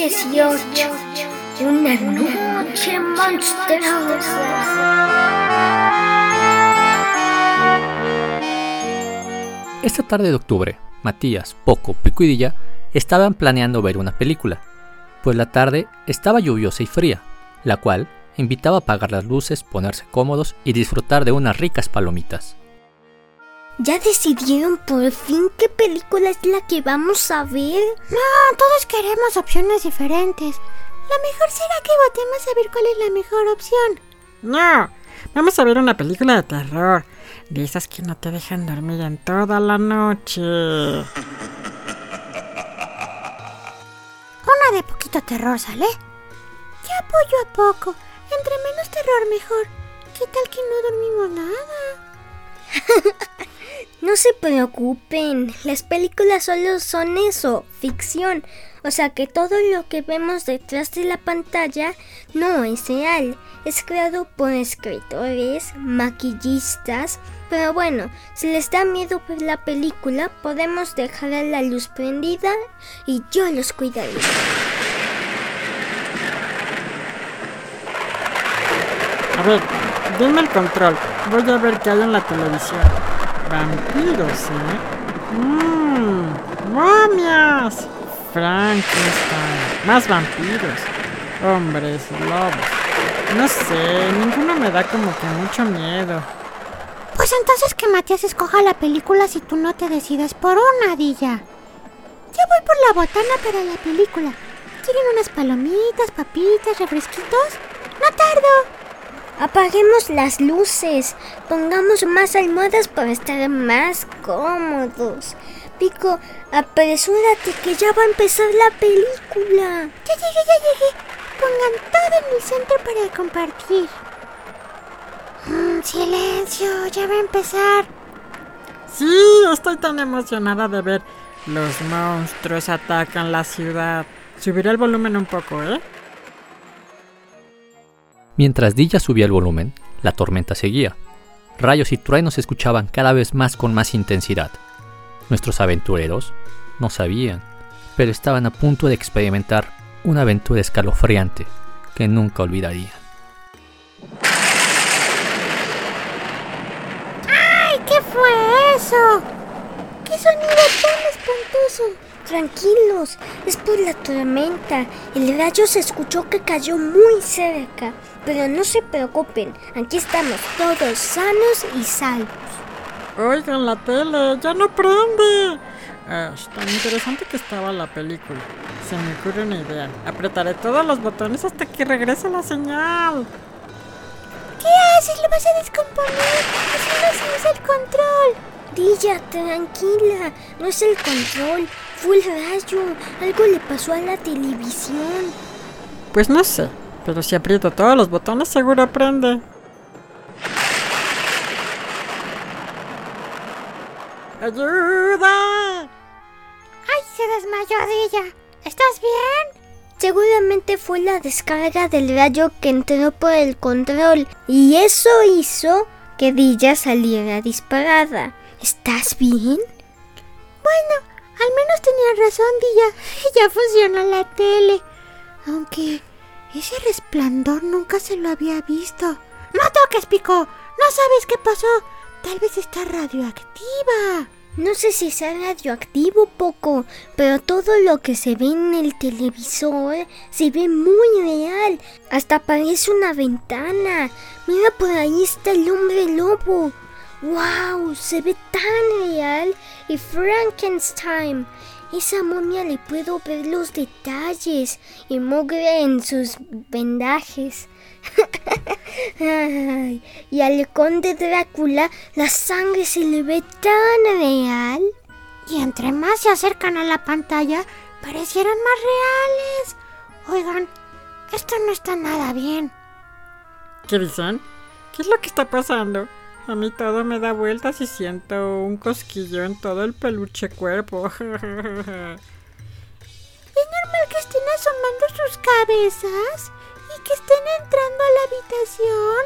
18. Una noche monstruosa. Esta tarde de octubre, Matías, Poco, y Dilla estaban planeando ver una película, pues la tarde estaba lluviosa y fría, la cual invitaba a apagar las luces, ponerse cómodos y disfrutar de unas ricas palomitas. ¿Ya decidieron por fin qué película es la que vamos a ver? No, todos queremos opciones diferentes. Lo mejor será que votemos a ver cuál es la mejor opción. No, vamos a ver una película de terror. De esas que no te dejan dormir en toda la noche. Una de poquito terror, ¿sale? Ya apoyo a poco. Entre menos terror mejor. ¿Qué tal que no dormimos nada? No se preocupen, las películas solo son eso, ficción. O sea que todo lo que vemos detrás de la pantalla no es real. Es creado por escritores, maquillistas. Pero bueno, si les da miedo ver la película, podemos dejar la luz prendida y yo los cuidaré. A ver, denme el control. Voy a ver qué hay en la televisión. Vampiros, ¿eh? Mmm, momias. Frankenstein. Más vampiros. Hombres, lobos. No sé, ninguno me da como que mucho miedo. Pues entonces que Matías escoja la película si tú no te decides por una, Dilla. Yo voy por la botana para la película. ¿Quieren unas palomitas, papitas, refresquitos? No tardo. Apaguemos las luces, pongamos más almohadas para estar más cómodos. Pico, apresúrate que ya va a empezar la película. Ya llegué, ya llegué. Pongan todo en mi centro para compartir. Mm, silencio, ya va a empezar. Sí, estoy tan emocionada de ver. Los monstruos atacan la ciudad. Subiré el volumen un poco, ¿eh? Mientras Dilla subía el volumen, la tormenta seguía. Rayos y truenos se escuchaban cada vez más con más intensidad. Nuestros aventureros no sabían, pero estaban a punto de experimentar una aventura escalofriante que nunca olvidarían. ¡Ay! ¿Qué fue eso? ¿Qué sonido tan espantoso? Tranquilos, es por la tormenta. El rayo se escuchó que cayó muy cerca. Pero no se preocupen, aquí estamos todos sanos y salvos. Oigan, la tele ya no prende. Ah, tan interesante que estaba la película. Se me ocurre una idea. Apretaré todos los botones hasta que regrese la señal. ¿Qué haces? ¿Lo vas a descomponer? Así no usa el control. Dilla, tranquila, no es el control, fue el rayo. Algo le pasó a la televisión. Pues no sé, pero si aprieto todos los botones seguro prende. ¡Ayuda! ¡Ay, se desmayó Dilla! ¿Estás bien? Seguramente fue la descarga del rayo que entró por el control y eso hizo que Dilla saliera disparada. ¿Estás bien? Bueno, al menos tenía razón, Dilla. Ya funcionó la tele. Aunque ese resplandor nunca se lo había visto. ¡No toques, Pico! No sabes qué pasó. Tal vez está radioactiva. No sé si sea radioactivo poco, pero todo lo que se ve en el televisor se ve muy real. Hasta parece una ventana. Mira, por ahí está el hombre lobo. ¡Wow! Se ve tan real. Y Frankenstein. Esa momia le puedo ver los detalles y mugre en sus vendajes. y al conde Drácula la sangre se le ve tan real. Y entre más se acercan a la pantalla, parecieron más reales. Oigan, esto no está nada bien. ¿Qué dicen? ¿Qué es lo que está pasando? A mí todo me da vueltas y siento un cosquillo en todo el peluche cuerpo. es normal que estén asomando sus cabezas y que estén entrando a la habitación.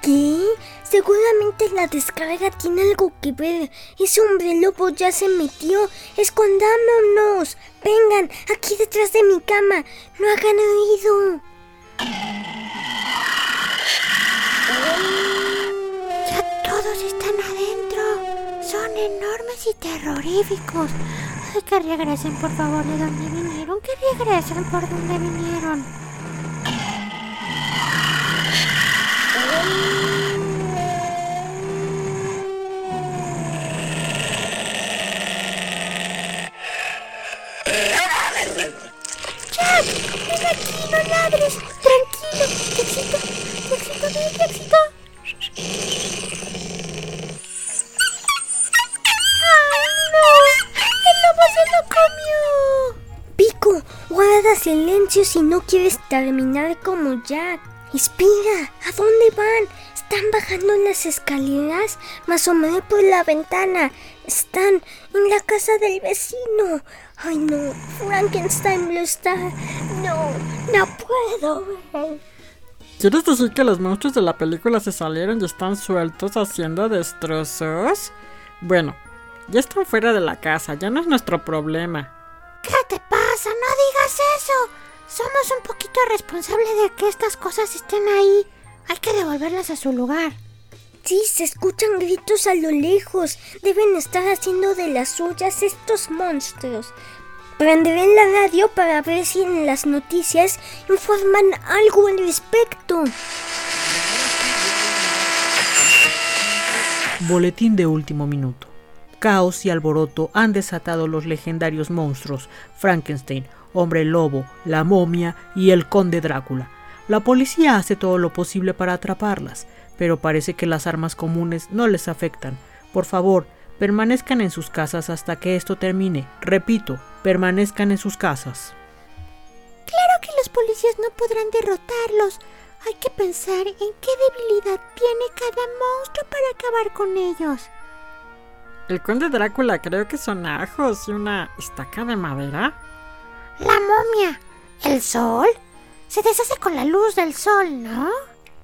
¿Qué? Seguramente la descarga tiene algo que ver. Ese hombre lobo ya se metió. Escondámonos. Vengan, aquí detrás de mi cama. No hagan oído. Son enormes y terroríficos. Ay, que regresen por favor de donde vinieron. Que regresen por donde vinieron. Jack, ven aquí, no ladres. Si no quieres terminar como Jack. Espera, ¿a dónde van? Están bajando las escaleras, más o menos por la ventana. Están en la casa del vecino. Ay no, Frankenstein lo está. No, no puedo. ¿Quieres decir que los monstruos de la película se salieron y están sueltos haciendo destrozos? Bueno, ya están fuera de la casa, ya no es nuestro problema. ¿Qué te pasa? No digas eso. Somos un poquito responsables de que estas cosas estén ahí. Hay que devolverlas a su lugar. Sí, se escuchan gritos a lo lejos. Deben estar haciendo de las suyas estos monstruos. Prenderé la radio para ver si en las noticias informan algo al respecto. Boletín de último minuto. Caos y alboroto han desatado los legendarios monstruos Frankenstein, Hombre Lobo, la momia y el Conde Drácula. La policía hace todo lo posible para atraparlas, pero parece que las armas comunes no les afectan. Por favor, permanezcan en sus casas hasta que esto termine. Repito, permanezcan en sus casas. Claro que los policías no podrán derrotarlos. Hay que pensar en qué debilidad tiene cada monstruo para acabar con ellos. El conde Drácula creo que son ajos y una estaca de madera. La momia. ¿El sol? Se deshace con la luz del sol, ¿no?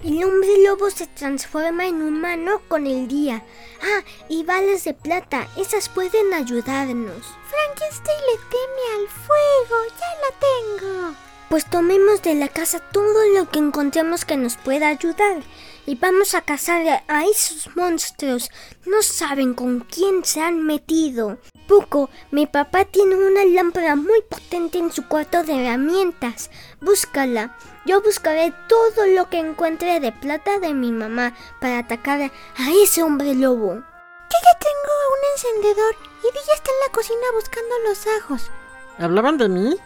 El hombre lobo se transforma en humano con el día. Ah, y balas de plata, esas pueden ayudarnos. Frankenstein le teme al fuego. Ya la tengo. Pues tomemos de la casa todo lo que encontremos que nos pueda ayudar y vamos a cazar a esos monstruos. No saben con quién se han metido. Puco, mi papá tiene una lámpara muy potente en su cuarto de herramientas. Búscala. Yo buscaré todo lo que encuentre de plata de mi mamá para atacar a ese hombre lobo. Yo ya tengo un encendedor y Dilla está en la cocina buscando los ajos. ¿Hablaban de mí?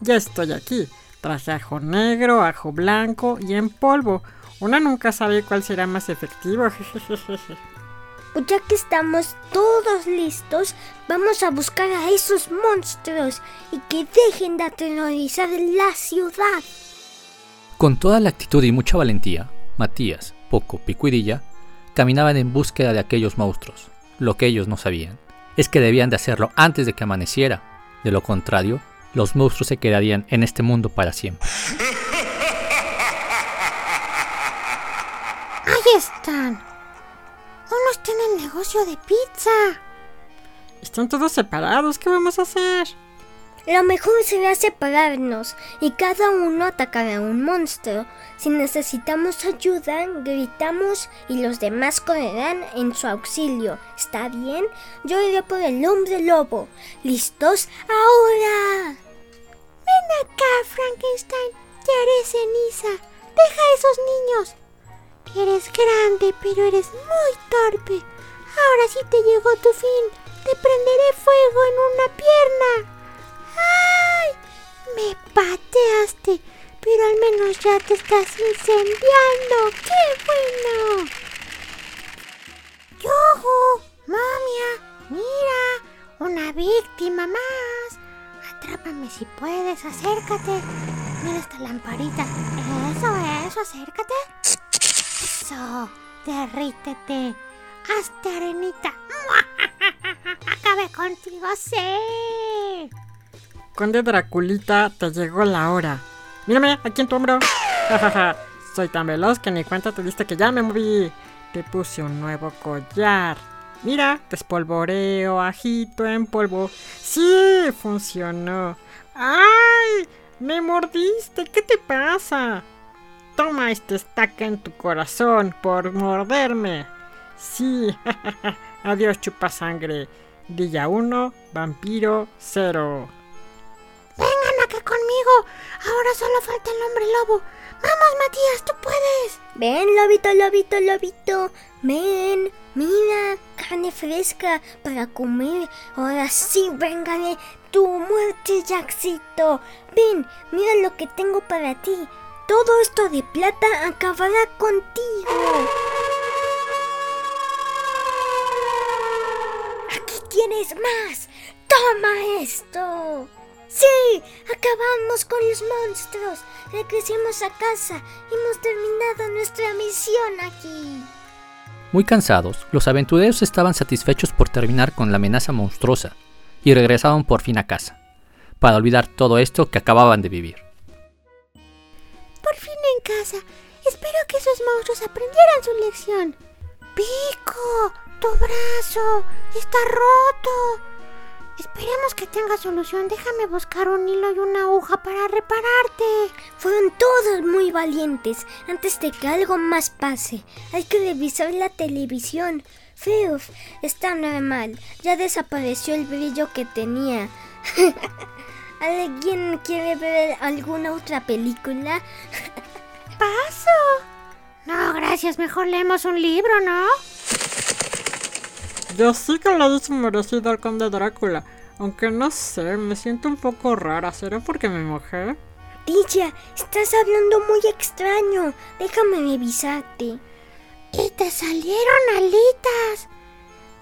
Ya estoy aquí. Traje ajo negro, ajo blanco y en polvo. Uno nunca sabe cuál será más efectivo. Pues ya que estamos todos listos, vamos a buscar a esos monstruos y que dejen de aterrorizar la ciudad. Con toda la actitud y mucha valentía, Matías, Poco, Pico y Dilla caminaban en búsqueda de aquellos monstruos. Lo que ellos no sabían es que debían de hacerlo antes de que amaneciera. De lo contrario, los monstruos se quedarían en este mundo para siempre. Ahí están. Uno está en el negocio de pizza. Están todos separados, ¿qué vamos a hacer? Lo mejor será separarnos y cada uno atacará a un monstruo. Si necesitamos ayuda, gritamos y los demás correrán en su auxilio. ¿Está bien? Yo iré por el hombre lobo. ¿Listos? ¡Ahora! Ven acá, Frankenstein. Te haré ceniza. Deja a esos niños. Eres grande, pero eres muy torpe. Ahora sí te llegó tu fin. Te prenderé fuego en una pierna. ¡Ay! Me pateaste, pero al menos ya te estás incendiando. ¡Qué bueno! ¡Yojo! ¡Momia! ¡Mira! ¡Una víctima más! Atrápame si puedes, acércate. Mira esta lamparita. Eso, eso, acércate. Eso, derrítete. Hazte arenita. Acabé contigo, sí. Conde Draculita, te llegó la hora. Mírame, aquí en tu hombro. Soy tan veloz que ni cuenta te diste que ya me moví. Te puse un nuevo collar. Mira, despolvoreo, agito en polvo. ¡Sí! Funcionó. ¡Ay! ¡Me mordiste! ¿Qué te pasa? Toma este estaca en tu corazón por morderme. Sí, adiós chupasangre. Día 1, vampiro 0. Vengan acá conmigo. Ahora solo falta el hombre lobo. Vamos, Matías, tú puedes. Ven, lobito, lobito, lobito. Ven, mira, carne fresca para comer. Ahora sí, véngale tu muerte, Jackcito. Ven, mira lo que tengo para ti. Todo esto de plata acabará contigo. Aquí tienes más. Toma esto. Sí, acabamos con los monstruos. Regresemos a casa. Hemos terminado nuestra misión aquí. Muy cansados, los aventureros estaban satisfechos por terminar con la amenaza monstruosa y regresaron por fin a casa, para olvidar todo esto que acababan de vivir. En casa. Espero que esos monstruos aprendieran su lección. Pico, tu brazo está roto. Esperemos que tenga solución. Déjame buscar un hilo y una aguja para repararte. Fueron todos muy valientes antes de que algo más pase. Hay que revisar la televisión. Feuf, está normal. Ya desapareció el brillo que tenía. ¿Alguien quiere ver alguna otra película? ¿Paso? No, gracias. Mejor leemos un libro, ¿no? Yo sí que le hice merecido al conde Drácula. Aunque no sé, me siento un poco rara. ¿Será porque me mojé? Tilla, estás hablando muy extraño. Déjame revisarte. Y te salieron alitas.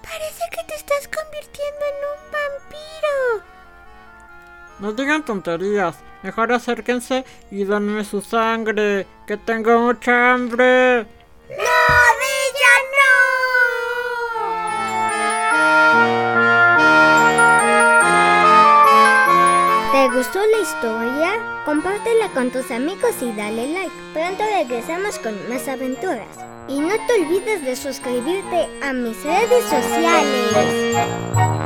Parece que te estás convirtiendo en un vampiro. No digan tonterías. Mejor acérquense y denme su sangre. Que tengo mucha hambre. ¡No, Dilla, ¿Te gustó la historia? Compártela con tus amigos y dale like. Pronto regresamos con más aventuras. Y no te olvides de suscribirte a mis redes sociales.